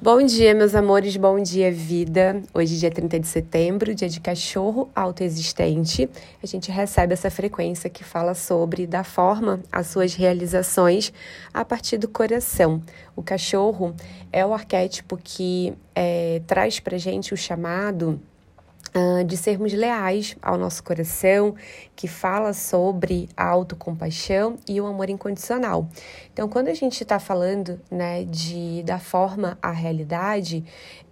Bom dia, meus amores, bom dia, vida. Hoje, dia 30 de setembro, dia de cachorro autoexistente. A gente recebe essa frequência que fala sobre da forma as suas realizações a partir do coração. O cachorro é o arquétipo que é, traz pra gente o chamado de sermos leais ao nosso coração, que fala sobre a autocompaixão e o amor incondicional. Então, quando a gente está falando né, de da forma à realidade,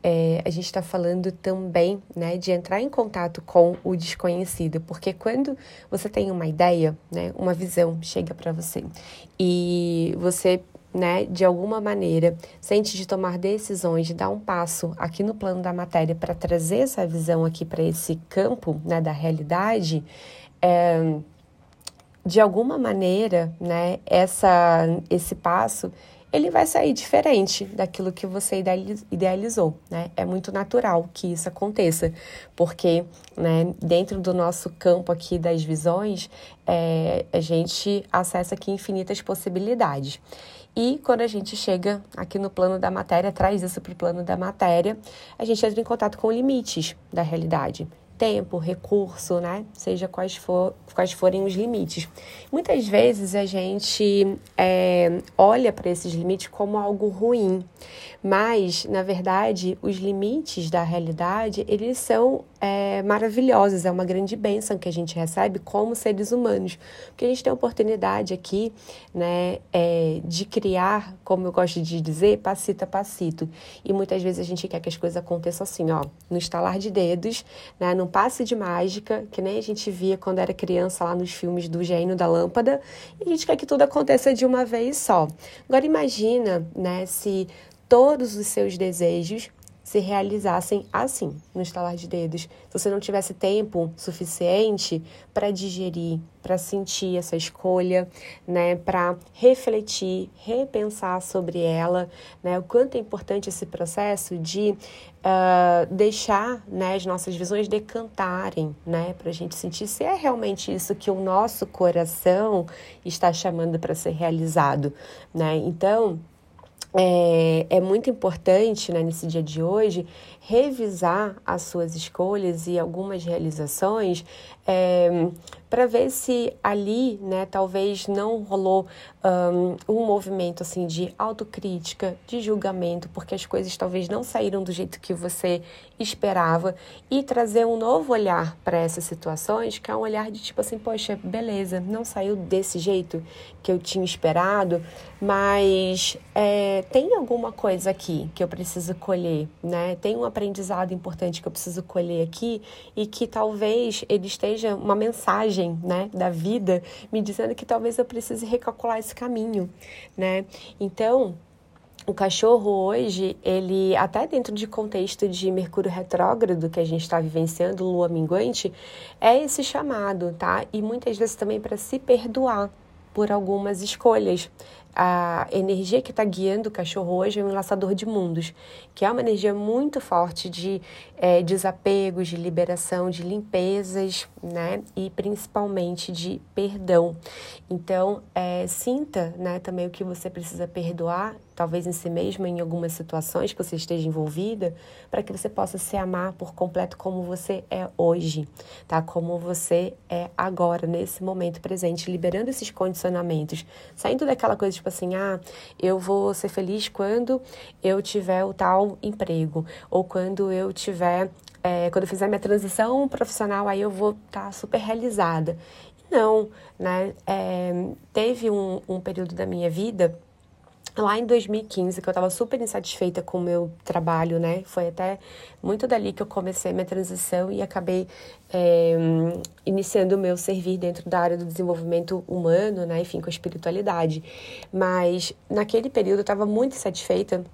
é, a gente está falando também né, de entrar em contato com o desconhecido, porque quando você tem uma ideia, né, uma visão chega para você e você né, de alguma maneira, sente de tomar decisões, de dar um passo aqui no plano da matéria para trazer essa visão aqui para esse campo, né, da realidade, é, de alguma maneira, né, essa, esse passo ele vai sair diferente daquilo que você idealizou, né? É muito natural que isso aconteça, porque, né, dentro do nosso campo aqui das visões, é, a gente acessa aqui infinitas possibilidades. E quando a gente chega aqui no plano da matéria, traz isso para o plano da matéria, a gente entra em contato com limites da realidade tempo, recurso, né? Seja quais, for, quais forem os limites. Muitas vezes a gente é, olha para esses limites como algo ruim, mas na verdade os limites da realidade eles são é, maravilhosos, é uma grande bênção que a gente recebe como seres humanos, porque a gente tem a oportunidade aqui, né, é, de criar, como eu gosto de dizer, passito a passito. E muitas vezes a gente quer que as coisas aconteçam assim, ó, no estalar de dedos, né, num passe de mágica, que nem a gente via quando era criança lá nos filmes do gênio da lâmpada, e a gente quer que tudo aconteça de uma vez só. Agora imagina, né, se todos os seus desejos se realizassem assim, no estalar de dedos. Se você não tivesse tempo suficiente para digerir, para sentir essa escolha, né, para refletir, repensar sobre ela, né, o quanto é importante esse processo de uh, deixar né, as nossas visões decantarem, né, para a gente sentir se é realmente isso que o nosso coração está chamando para ser realizado, né? Então é, é muito importante né, nesse dia de hoje revisar as suas escolhas e algumas realizações é, para ver se ali, né, talvez não rolou um, um, movimento assim de autocrítica, de julgamento, porque as coisas talvez não saíram do jeito que você esperava e trazer um novo olhar para essas situações, que é um olhar de tipo assim, poxa, beleza, não saiu desse jeito que eu tinha esperado, mas é, tem alguma coisa aqui que eu preciso colher, né? Tem um aprendizado importante que eu preciso colher aqui e que talvez ele esteja uma mensagem, né, da vida me dizendo que talvez eu precise recalcular esse caminho, né? Então, o cachorro hoje, ele até dentro de contexto de Mercúrio retrógrado que a gente está vivenciando, Lua minguante, é esse chamado, tá? E muitas vezes também para se perdoar por algumas escolhas a energia que está guiando o cachorro hoje é um enlaçador de mundos, que é uma energia muito forte de é, desapegos, de liberação, de limpezas, né? E principalmente de perdão. Então, é, sinta né, também o que você precisa perdoar, talvez em si mesma, em algumas situações que você esteja envolvida, para que você possa se amar por completo como você é hoje, tá? Como você é agora, nesse momento presente, liberando esses condicionamentos, saindo daquela coisa tipo assim, ah, eu vou ser feliz quando eu tiver o tal emprego, ou quando eu tiver, é, quando eu fizer minha transição profissional, aí eu vou estar tá super realizada. Não, né? É, teve um, um período da minha vida lá em 2015, que eu estava super insatisfeita com o meu trabalho, né? Foi até muito dali que eu comecei minha transição e acabei é, iniciando o meu servir dentro da área do desenvolvimento humano, né? Enfim, com a espiritualidade. Mas naquele período eu estava muito insatisfeita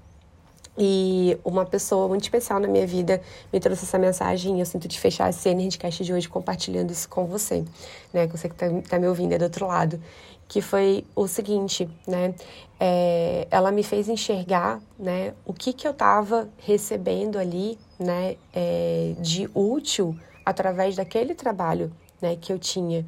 e uma pessoa muito especial na minha vida me trouxe essa mensagem e eu sinto de fechar esse Energycast de hoje compartilhando isso com você, né? Com você que tá, tá me ouvindo é do outro lado. Que foi o seguinte, né? É, ela me fez enxergar, né? O que que eu tava recebendo ali, né? É, de útil através daquele trabalho, né? Que eu tinha.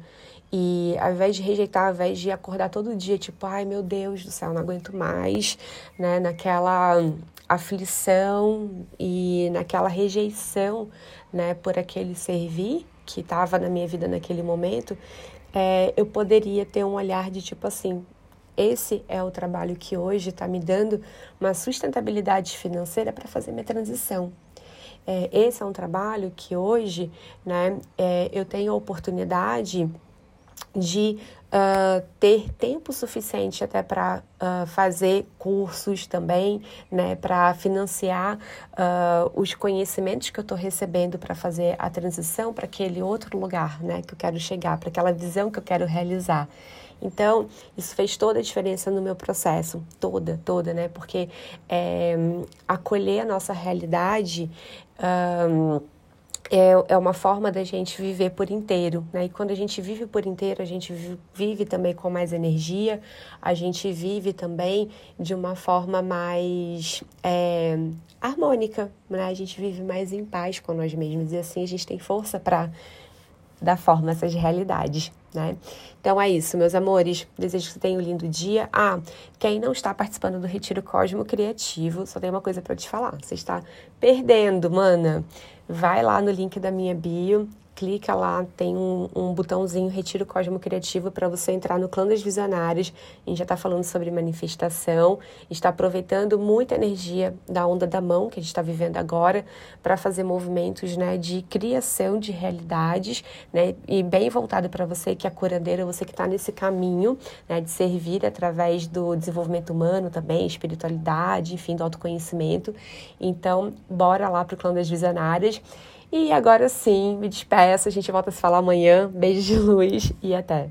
E ao invés de rejeitar, ao invés de acordar todo dia, tipo, ai meu Deus do céu, não aguento mais, né? Naquela aflição e naquela rejeição, né, por aquele servir que estava na minha vida naquele momento, é, eu poderia ter um olhar de tipo assim, esse é o trabalho que hoje está me dando uma sustentabilidade financeira para fazer minha transição. É, esse é um trabalho que hoje né, é, eu tenho a oportunidade de uh, ter tempo suficiente até para uh, fazer cursos também, né, para financiar uh, os conhecimentos que eu estou recebendo para fazer a transição para aquele outro lugar, né, que eu quero chegar, para aquela visão que eu quero realizar. Então, isso fez toda a diferença no meu processo, toda, toda, né? Porque é, acolher a nossa realidade. Um, é, é uma forma da gente viver por inteiro, né? E quando a gente vive por inteiro, a gente vive também com mais energia, a gente vive também de uma forma mais é, harmônica, né? A gente vive mais em paz com nós mesmos e assim a gente tem força para dar forma a essas realidades, né? Então é isso, meus amores. Desejo que você tenha um lindo dia. Ah, quem não está participando do Retiro Cosmo Criativo, só tem uma coisa para te falar. Você está perdendo, mana. Vai lá no link da minha bio, clica lá, tem um, um botãozinho Retiro Cosmo Criativo para você entrar no clã das visionárias. A gente já está falando sobre manifestação, está aproveitando muita energia da onda da mão que a gente está vivendo agora para fazer movimentos né, de criação de realidades, né, e bem voltado para você que é curandeira, você que está nesse caminho né, de servir através do desenvolvimento humano também, espiritualidade, enfim, do autoconhecimento. Então, bora lá para o clã das visionárias. E agora sim, me despeço. A gente volta a se falar amanhã. Beijo de luz e até.